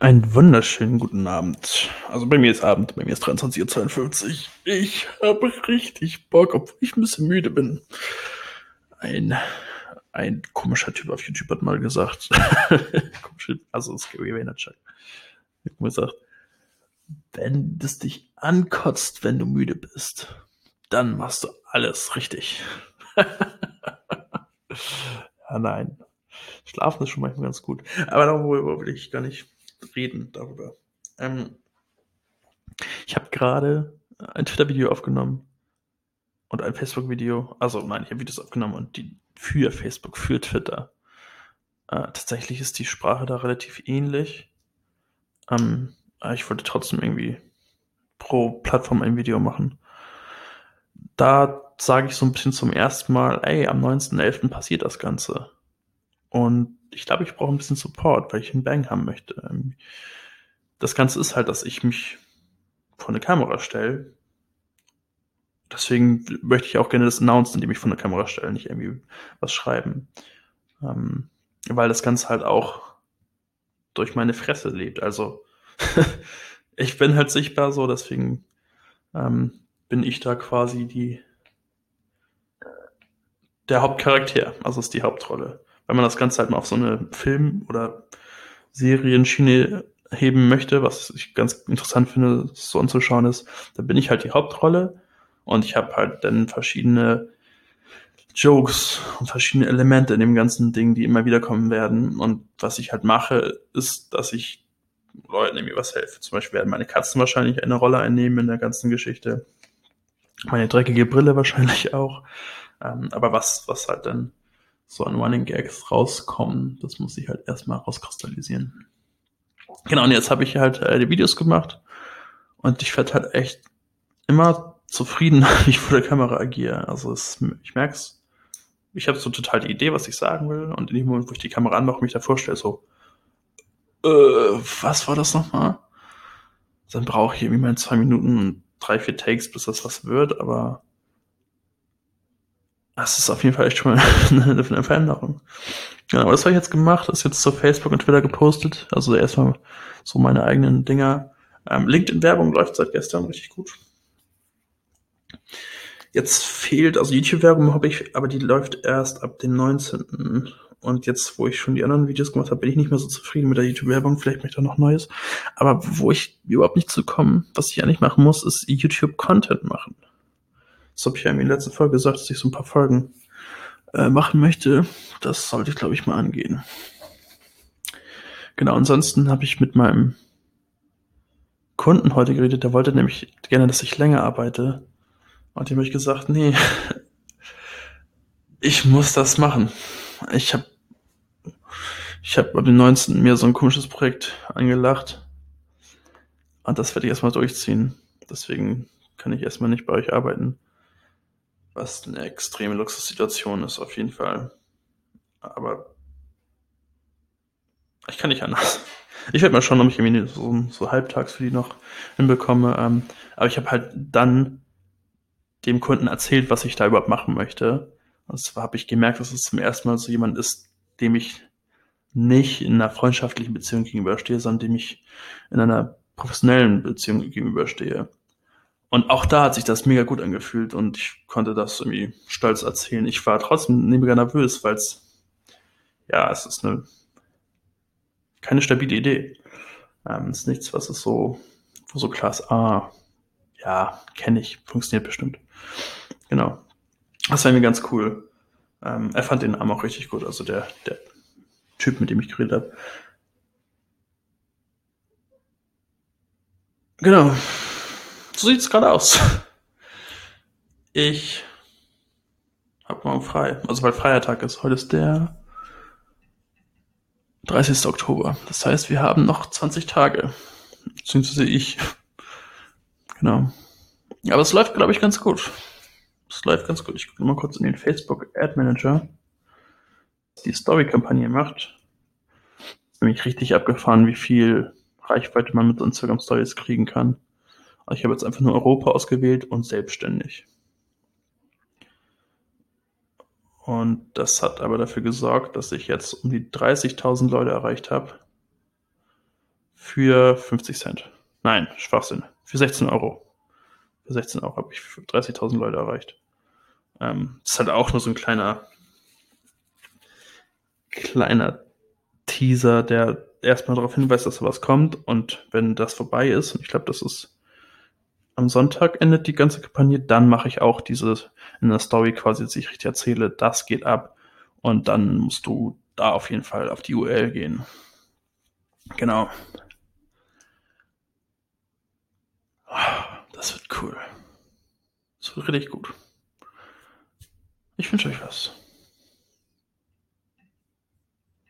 Einen wunderschönen guten Abend. Also bei mir ist Abend, bei mir ist 23.52 Uhr. Ich habe richtig Bock, obwohl ich ein bisschen müde bin. Ein, ein komischer Typ auf YouTube hat mal gesagt, also es Gary Vaynerchuk, hat gesagt, wenn es dich ankotzt, wenn du müde bist, dann machst du alles richtig. ja, nein. Schlafen ist schon manchmal ganz gut. Aber darüber will ich gar nicht reden darüber. Ähm, ich habe gerade ein Twitter-Video aufgenommen und ein Facebook-Video. Also nein, ich habe Videos aufgenommen und die für Facebook, für Twitter. Äh, tatsächlich ist die Sprache da relativ ähnlich. Ähm, ich wollte trotzdem irgendwie pro Plattform ein Video machen. Da sage ich so ein bisschen zum ersten Mal, ey, am 19.11. passiert das Ganze. Und ich glaube, ich brauche ein bisschen Support, weil ich einen Bang haben möchte. Ähm, das Ganze ist halt, dass ich mich vor eine Kamera stelle. Deswegen möchte ich auch gerne das announcen, indem ich vor eine Kamera stelle, nicht irgendwie was schreiben. Ähm, weil das Ganze halt auch durch meine Fresse lebt. Also ich bin halt sichtbar so, deswegen ähm, bin ich da quasi die der Hauptcharakter, also ist die Hauptrolle wenn man das Ganze halt mal auf so eine Film- oder Serienschiene heben möchte, was ich ganz interessant finde, so anzuschauen ist, da bin ich halt die Hauptrolle und ich habe halt dann verschiedene Jokes und verschiedene Elemente in dem ganzen Ding, die immer wieder kommen werden. Und was ich halt mache, ist, dass ich Leuten irgendwie was helfe. Zum Beispiel werden meine Katzen wahrscheinlich eine Rolle einnehmen in der ganzen Geschichte. Meine dreckige Brille wahrscheinlich auch. Ähm, aber was, was halt dann so an Running Gags rauskommen. Das muss ich halt erstmal rauskristallisieren. Genau, und jetzt habe ich halt äh, die Videos gemacht und ich werde halt echt immer zufrieden, wie ich vor der Kamera agiere. Also es, ich merke es, ich habe so total die Idee, was ich sagen will und in dem Moment, wo ich die Kamera anmache, mich da vorstelle, so, äh, was war das nochmal? Dann brauche ich irgendwie mal zwei Minuten und drei, vier Takes, bis das was wird, aber das ist auf jeden Fall echt schon mal eine, eine Veränderung. Ja, aber das habe ich jetzt gemacht, das ist jetzt zu Facebook und Twitter gepostet. Also erstmal so meine eigenen Dinger. Ähm, LinkedIn-Werbung läuft seit gestern richtig gut. Jetzt fehlt, also YouTube-Werbung habe ich, aber die läuft erst ab dem 19. Und jetzt, wo ich schon die anderen Videos gemacht habe, bin ich nicht mehr so zufrieden mit der YouTube-Werbung. Vielleicht möchte ich da noch Neues. Aber wo ich überhaupt nicht zu kommen, was ich eigentlich machen muss, ist YouTube-Content machen. Das habe ich ja in der letzten Folge gesagt, dass ich so ein paar Folgen äh, machen möchte. Das sollte ich, glaube ich, mal angehen. Genau, ansonsten habe ich mit meinem Kunden heute geredet, der wollte nämlich gerne, dass ich länger arbeite. Und dem habe ich gesagt, nee, ich muss das machen. Ich habe ich habe ab dem 19. mir so ein komisches Projekt angelacht. Und das werde ich erstmal durchziehen. Deswegen kann ich erstmal nicht bei euch arbeiten. Was eine extreme Luxussituation ist, auf jeden Fall. Aber ich kann nicht anders. Ich werde mal schauen, ob ich irgendwie so, so halbtags für die noch hinbekomme. Ähm, aber ich habe halt dann dem Kunden erzählt, was ich da überhaupt machen möchte. Und zwar habe ich gemerkt, dass es zum ersten Mal so jemand ist, dem ich nicht in einer freundschaftlichen Beziehung gegenüberstehe, sondern dem ich in einer professionellen Beziehung gegenüberstehe. Und auch da hat sich das mega gut angefühlt und ich konnte das irgendwie stolz erzählen. Ich war trotzdem mega nervös, weil es, ja, es ist eine, keine stabile Idee. Ähm, ist nichts, was es so, wo so klar ist, ah, ja, kenne ich, funktioniert bestimmt. Genau. Das war mir ganz cool. Ähm, er fand den Namen auch richtig gut, also der, der Typ, mit dem ich geredet habe. Genau. So sieht es gerade aus. Ich habe morgen frei. Also weil Feiertag ist. Heute ist der 30. Oktober. Das heißt, wir haben noch 20 Tage. Beziehungsweise ich. Genau. Aber es läuft, glaube ich, ganz gut. Es läuft ganz gut. Ich gucke mal kurz in den Facebook Ad Manager. Die Story-Kampagne macht. Ist nämlich richtig abgefahren, wie viel Reichweite man mit Instagram Stories kriegen kann. Ich habe jetzt einfach nur Europa ausgewählt und selbstständig. Und das hat aber dafür gesorgt, dass ich jetzt um die 30.000 Leute erreicht habe. für 50 Cent. Nein, Schwachsinn. Für 16 Euro. Für 16 Euro habe ich 30.000 Leute erreicht. Ähm, das ist halt auch nur so ein kleiner, kleiner Teaser, der erstmal darauf hinweist, dass da was kommt. Und wenn das vorbei ist, und ich glaube, das ist am Sonntag endet die ganze Kampagne, dann mache ich auch diese in der Story quasi, dass ich richtig erzähle, das geht ab. Und dann musst du da auf jeden Fall auf die URL gehen. Genau. Das wird cool. Das wird richtig gut. Ich wünsche euch was.